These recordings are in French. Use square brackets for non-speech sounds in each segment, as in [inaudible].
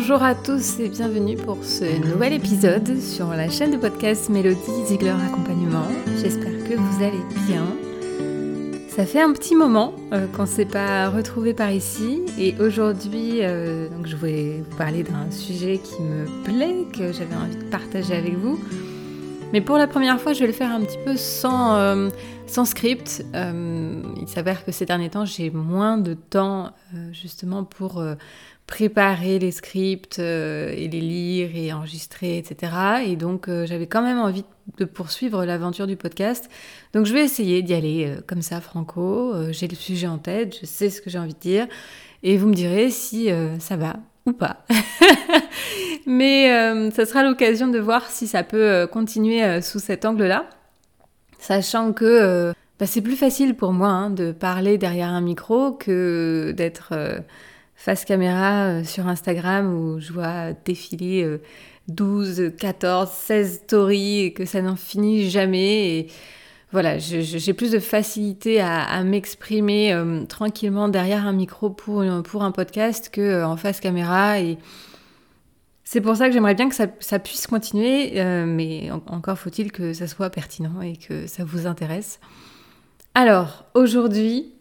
Bonjour à tous et bienvenue pour ce nouvel épisode sur la chaîne de podcast Mélodie Ziegler Accompagnement. J'espère que vous allez bien. Ça fait un petit moment euh, qu'on ne s'est pas retrouvé par ici et aujourd'hui euh, je voulais vous parler d'un sujet qui me plaît, que j'avais envie de partager avec vous. Mais pour la première fois, je vais le faire un petit peu sans, euh, sans script. il s'avère que ces derniers temps, j'ai moins de temps justement pour préparer les scripts euh, et les lire et enregistrer, etc. Et donc euh, j'avais quand même envie de poursuivre l'aventure du podcast. Donc je vais essayer d'y aller euh, comme ça, franco. j'ai le sujet en tête, je sais ce que j'ai envie de dire. Et vous me direz si ça va ou pas. [laughs] Mais ça sera l'occasion de voir si ça peut continuer sous cet angle-là. Sachant que bah, c'est plus facile pour moi hein, de parler derrière un micro que d'être face caméra euh, sur Instagram où je vois défiler 12, 14, 16 stories et que ça n'en finit jamais. Et voilà, j'ai plus de facilité à, m'exprimer euh, tranquillement derrière un micro pour, pour un podcast que euh, en face caméra. Et c'est pour ça que j'aimerais bien que ça, puisse continuer, mais encore faut-il que ça soit pertinent et que ça vous intéresse. Alors, aujourd'hui,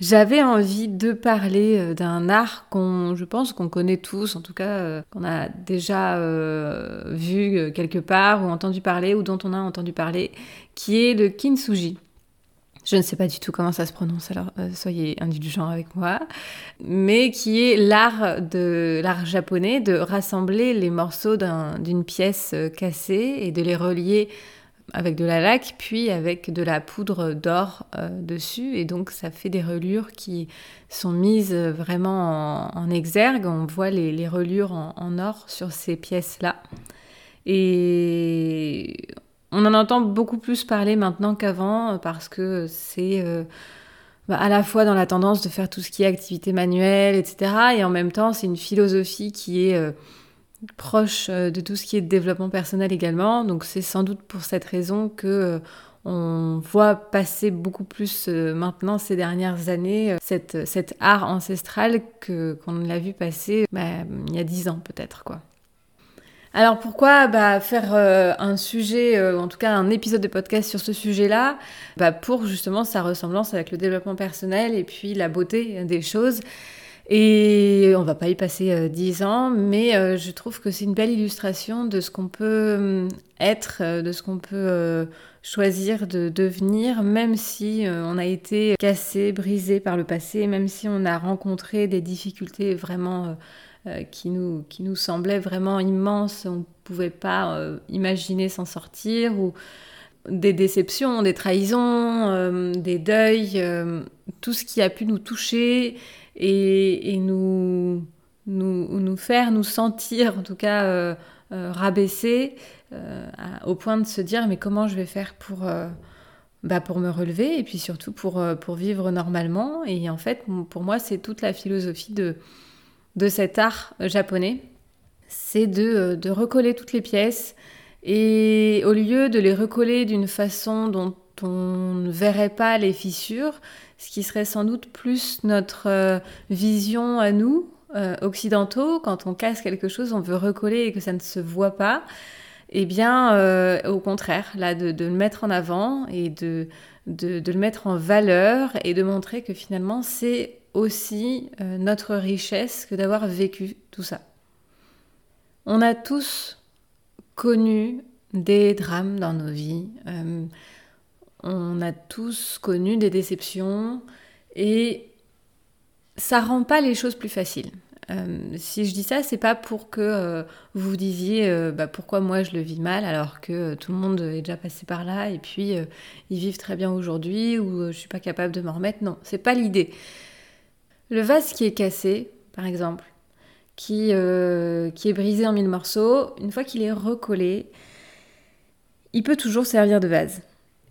j'avais envie de parler euh, d'un art qu'on, je pense qu'on connaît tous, en tout cas euh, qu'on a déjà euh, vu quelque part ou entendu parler ou dont on a entendu parler, qui est le kintsugi. Je ne sais pas du tout comment ça se prononce, alors soyez indulgents avec moi, mais qui est l'art de l'art japonais de rassembler les morceaux d'une pièce cassée et de les relier avec de la laque, puis avec de la poudre d'or euh, dessus. Et donc ça fait des reliures qui sont mises vraiment en, exergue. On voit les, reliures en, or sur ces pièces-là. Et on en entend beaucoup plus parler maintenant qu'avant parce que c'est euh, bah, à la fois dans la tendance de faire tout ce qui est activité manuelle, etc. Et en même temps, c'est une philosophie qui est... Proche euh, de tout ce qui est développement personnel également. Donc c'est sans doute pour cette raison que euh, on voit passer beaucoup plus euh, maintenant ces dernières années cette, cet art ancestral que qu'on l'a vu passer bah, il y a dix ans peut-être quoi. Alors pourquoi bah, faire un sujet, en tout cas un épisode de podcast sur ce sujet-là? Bah, Pour justement sa ressemblance avec le développement personnel et puis la beauté des choses. Et on va pas y passer euh, dix ans, mais euh, je trouve que c'est une belle illustration de ce qu'on peut euh, être, de ce qu'on peut choisir de devenir, même si on a été cassé, brisé par le passé, même si on a rencontré des difficultés vraiment qui, nous, semblaient vraiment immenses, on ne pouvait pas imaginer s'en sortir, des déceptions, des trahisons, des deuils, tout ce qui a pu nous toucher et, nous, nous, faire nous sentir, en tout cas, euh, euh, rabaisser euh, au point de se dire mais comment je vais faire pour, bah, pour me relever et puis surtout pour, pour vivre normalement. Et en fait, pour moi, c'est toute la philosophie de, de cet art japonais. C'est de, de recoller toutes les pièces et au lieu de les recoller d'une façon dont on ne verrait pas les fissures, ce qui serait sans doute plus notre euh, vision à nous, euh, occidentaux, quand on casse quelque chose, on veut recoller et que ça ne se voit pas. Eh bien, euh, au contraire, là, de, le mettre en avant et de, de, le mettre en valeur et de montrer que finalement, c'est aussi notre richesse que d'avoir vécu tout ça. On a tous connu des drames dans nos vies. On a tous connu des déceptions et ça rend pas les choses plus faciles. Euh, si je dis ça, c'est pas pour que euh, vous disiez euh, bah, pourquoi moi je le vis mal alors que tout le monde est déjà passé par là et puis ils vivent très bien aujourd'hui ou je suis pas capable de m'en remettre. Non, c'est pas l'idée. Le vase qui est cassé, par exemple, qui, qui est brisé en mille morceaux, une fois qu'il est recollé, il peut toujours servir de vase.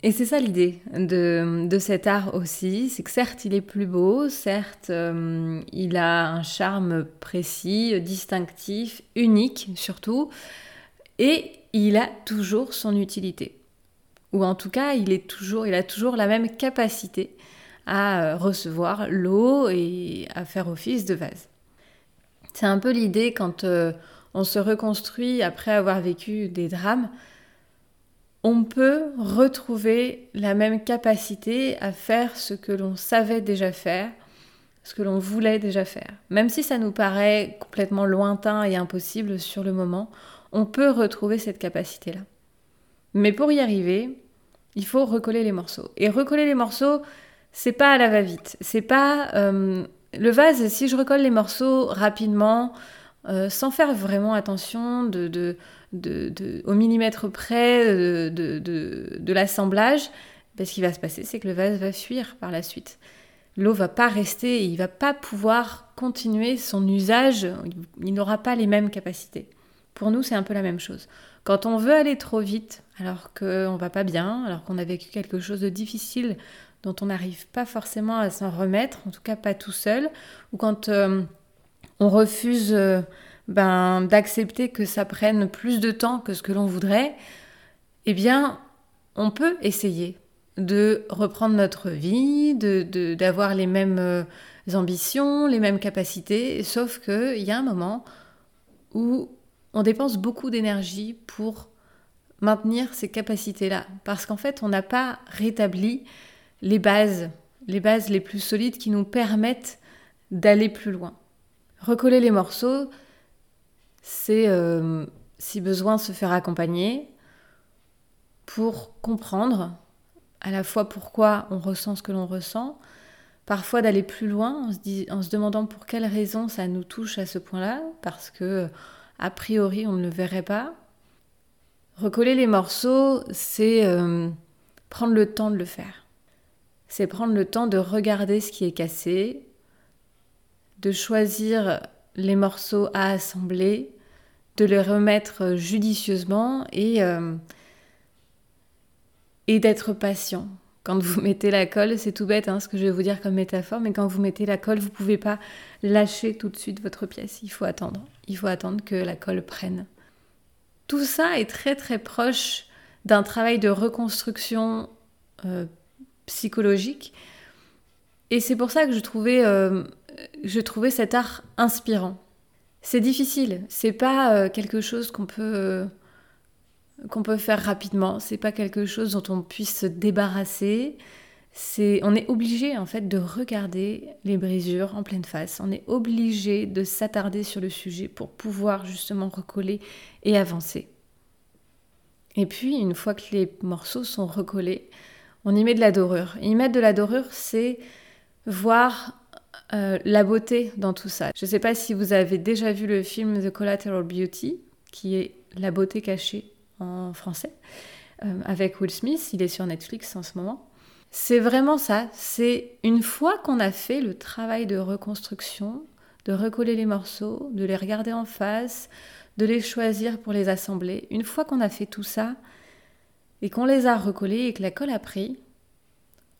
Et c'est ça l'idée de, de, cet art aussi, c'est que certes il est plus beau, certes euh, il a un charme précis, distinctif, unique surtout, et il a toujours son utilité. Ou en tout cas, il, est toujours, il a toujours la même capacité à recevoir l'eau et à faire office de vase. C'est un peu l'idée quand euh, on se reconstruit après avoir vécu des drames, on peut retrouver la même capacité à faire ce que l'on savait déjà faire, ce que l'on voulait déjà faire. Même si ça nous paraît complètement lointain et impossible sur le moment, on peut retrouver cette capacité-là. Mais pour y arriver, il faut recoller les morceaux. Et recoller les morceaux, c'est pas à la va-vite. C'est pas euh, le vase. Si je recolle les morceaux rapidement, euh, sans faire vraiment attention au millimètre près de, l'assemblage, ben, ce qui va se passer, c'est que le vase va fuir par la suite. L'eau va pas rester, et il va pas pouvoir continuer son usage, il n'aura pas les mêmes capacités. Pour nous, c'est un peu la même chose. Quand on veut aller trop vite, alors qu'on va pas bien, alors qu'on a vécu quelque chose de difficile dont on n'arrive pas forcément à s'en remettre, en tout cas pas tout seul, ou quand euh, on refuse euh, ben, d'accepter que ça prenne plus de temps que ce que l'on voudrait, eh bien, on peut essayer de reprendre notre vie, d'avoir de, les mêmes euh, ambitions, les mêmes capacités, sauf qu'il y a un moment où on dépense beaucoup d'énergie pour maintenir ces capacités-là, parce qu'en fait, on n'a pas rétabli les bases, les bases les plus solides qui nous permettent d'aller plus loin. Recoller les morceaux, c'est euh, si besoin se faire accompagner pour comprendre à la fois pourquoi on ressent ce que l'on ressent, parfois d'aller plus loin en se, demandant pour quelles raisons ça nous touche à ce point-là, parce que a priori on ne le verrait pas. Recoller les morceaux, c'est euh, prendre le temps de le faire. C'est prendre le temps de regarder ce qui est cassé, de choisir les morceaux à assembler, de les remettre judicieusement et, euh, et d'être patient. Quand vous mettez la colle, c'est tout bête hein, ce que je vais vous dire comme métaphore, mais quand vous mettez la colle, vous ne pouvez pas lâcher tout de suite votre pièce. Il faut attendre. Il faut attendre que la colle prenne. Tout ça est très très proche d'un travail de reconstruction euh, psychologique. Et c'est pour ça que je trouvais euh, je trouvais cet art inspirant. C'est difficile, c'est pas euh, quelque chose qu'on peut euh, qu'on peut faire rapidement, c'est pas quelque chose dont on puisse se débarrasser. C'est on est obligé en fait de regarder les brisures en pleine face. On est obligé de s'attarder sur le sujet pour pouvoir justement recoller et avancer. Et puis une fois que les morceaux sont recollés, on y met de la dorure. Y mettre de la dorure, c'est voir euh, la beauté dans tout ça. Je ne sais pas si vous avez déjà vu le film The Collateral Beauty, qui est La beauté cachée en français, euh, avec Will Smith. Il est sur Netflix en ce moment. C'est vraiment ça. C'est une fois qu'on a fait le travail de reconstruction, de recoller les morceaux, de les regarder en face, de les choisir pour les assembler. Une fois qu'on a fait tout ça et qu'on les a recollés et que la colle a pris,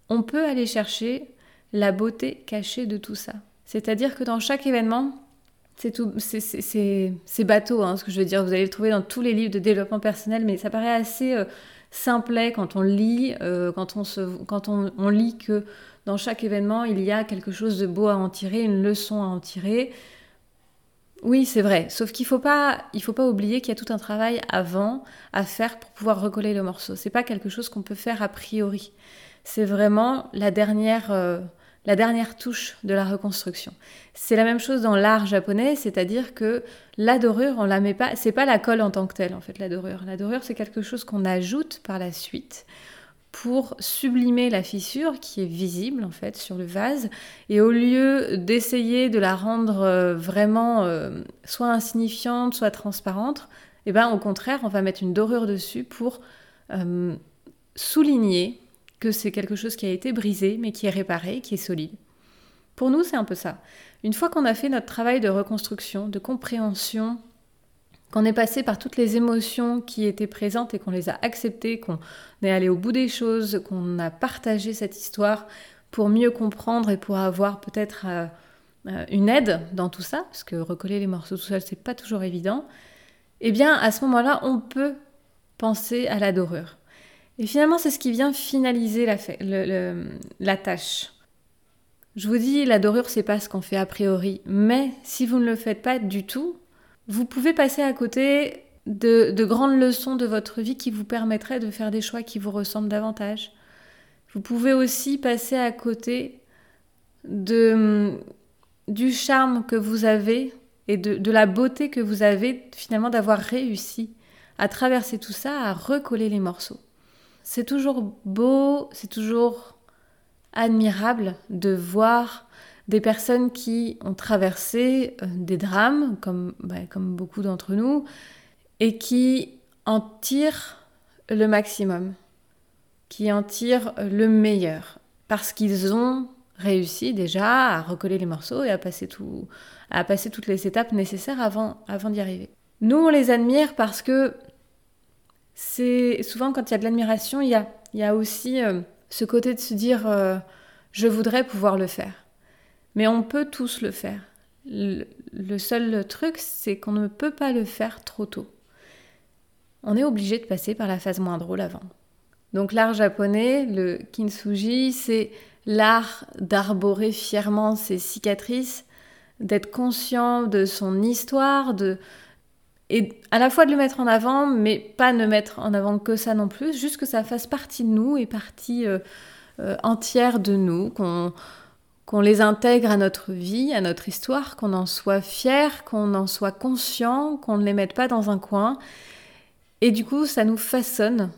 on peut aller chercher la beauté cachée de tout ça. C'est-à-dire que dans chaque événement, c'est bateau, hein, ce que je veux dire. Vous allez le trouver dans tous les livres de développement personnel, mais ça paraît assez euh, simplet quand on lit, euh, quand on, lit que dans chaque événement, il y a quelque chose de beau à en tirer, une leçon à en tirer. Oui, c'est vrai. Sauf qu'il faut pas, faut pas oublier qu'il y a tout un travail avant à faire pour pouvoir recoller le morceau. C'est pas quelque chose qu'on peut faire a priori. C'est vraiment la dernière. Euh, la dernière touche de la reconstruction. C'est la même chose dans l'art japonais, c'est-à-dire que la dorure, on la met pas, c'est pas la colle en tant que telle en fait, la dorure. La dorure, c'est quelque chose qu'on ajoute par la suite pour sublimer la fissure qui est visible en fait sur le vase et au lieu d'essayer de la rendre euh, vraiment euh, soit insignifiante soit transparente eh ben au contraire on va mettre une dorure dessus pour euh, souligner que c'est quelque chose qui a été brisé, mais qui est réparé, qui est solide. Pour nous, c'est un peu ça. Une fois qu'on a fait notre travail de reconstruction, de compréhension, qu'on est passé par toutes les émotions qui étaient présentes et qu'on les a acceptées, qu'on est allé au bout des choses, qu'on a partagé cette histoire pour mieux comprendre et pour avoir peut-être euh, euh, une aide dans tout ça, parce que recoller les morceaux tout seul, c'est pas toujours évident, eh bien, à ce moment-là, on peut penser à la dorure. Et finalement, c'est ce qui vient finaliser la, tâche. Je vous dis, la dorure, c'est pas ce qu'on fait a priori, mais si vous ne le faites pas du tout, vous pouvez passer à côté de, de grandes leçons de votre vie qui vous permettraient de faire des choix qui vous ressemblent davantage. Vous pouvez aussi passer à côté de, du charme que vous avez et de la beauté que vous avez finalement d'avoir réussi à traverser tout ça, à recoller les morceaux. C'est toujours beau, c'est toujours admirable de voir des personnes qui ont traversé euh, des drames, comme, bah, comme beaucoup d'entre nous, et qui en tirent le maximum, qui en tirent le meilleur, parce qu'ils ont réussi déjà à recoller les morceaux et à passer, tout, à passer toutes les étapes nécessaires avant, avant d'y arriver. Nous, on les admire parce que c'est souvent quand il y a de l'admiration, il y a, y a aussi euh, ce côté de se dire euh, je voudrais pouvoir le faire. Mais on peut tous le faire. Le, seul truc, c'est qu'on ne peut pas le faire trop tôt. On est obligé de passer par la phase moins drôle avant. Donc l'art japonais, le kintsugi, c'est l'art d'arborer fièrement ses cicatrices, d'être conscient de son histoire, de et à la fois de le mettre en avant, mais pas ne mettre en avant que ça non plus, juste que ça fasse partie de nous et partie euh, euh, entière de nous, qu'on qu'on les intègre à notre vie, à notre histoire, qu'on en soit fier, qu'on en soit conscient, qu'on ne les mette pas dans un coin. Et du coup, ça nous façonne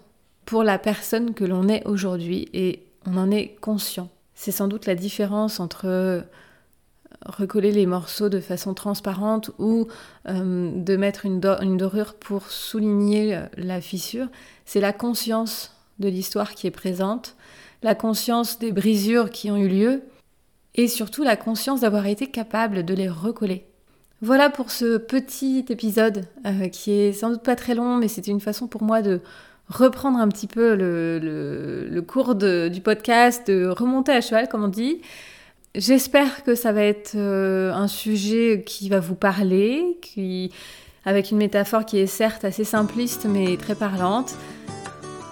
pour la personne que l'on est aujourd'hui et on en est conscient. C'est sans doute la différence entre recoller les morceaux de façon transparente ou euh, de mettre une, une, dorure pour souligner euh, la fissure, c'est la conscience de l'histoire qui est présente, la conscience des brisures qui ont eu lieu et surtout la conscience d'avoir été capable de les recoller. Voilà pour ce petit épisode euh, qui est sans doute pas très long, mais c'était une façon pour moi de reprendre un petit peu le, cours du podcast, de remonter à cheval, comme on dit, J'espère que ça va être euh, un sujet qui va vous parler, qui, avec une métaphore qui est certes assez simpliste mais très parlante.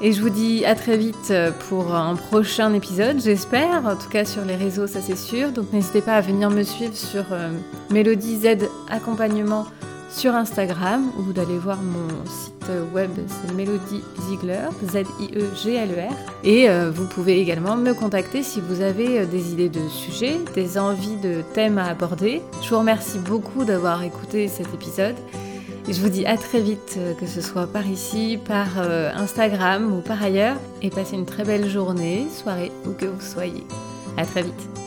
Et je vous dis à très vite pour un prochain épisode, j'espère, en tout cas sur les réseaux, ça c'est sûr. Donc n'hésitez pas à venir me suivre sur euh, Mélodie Z Accompagnement sur Instagram ou d'aller voir mon site web, c'est Melody Ziegler, Z-I-E-G-L-E-R. Et euh, vous pouvez également me contacter si vous avez euh, des idées de sujets, des envies de thèmes à aborder. Je vous remercie beaucoup d'avoir écouté cet épisode. Je vous dis à très vite, euh, que ce soit par ici, par Instagram ou par ailleurs. Et passez une très belle journée, soirée, où que vous soyez. À très vite.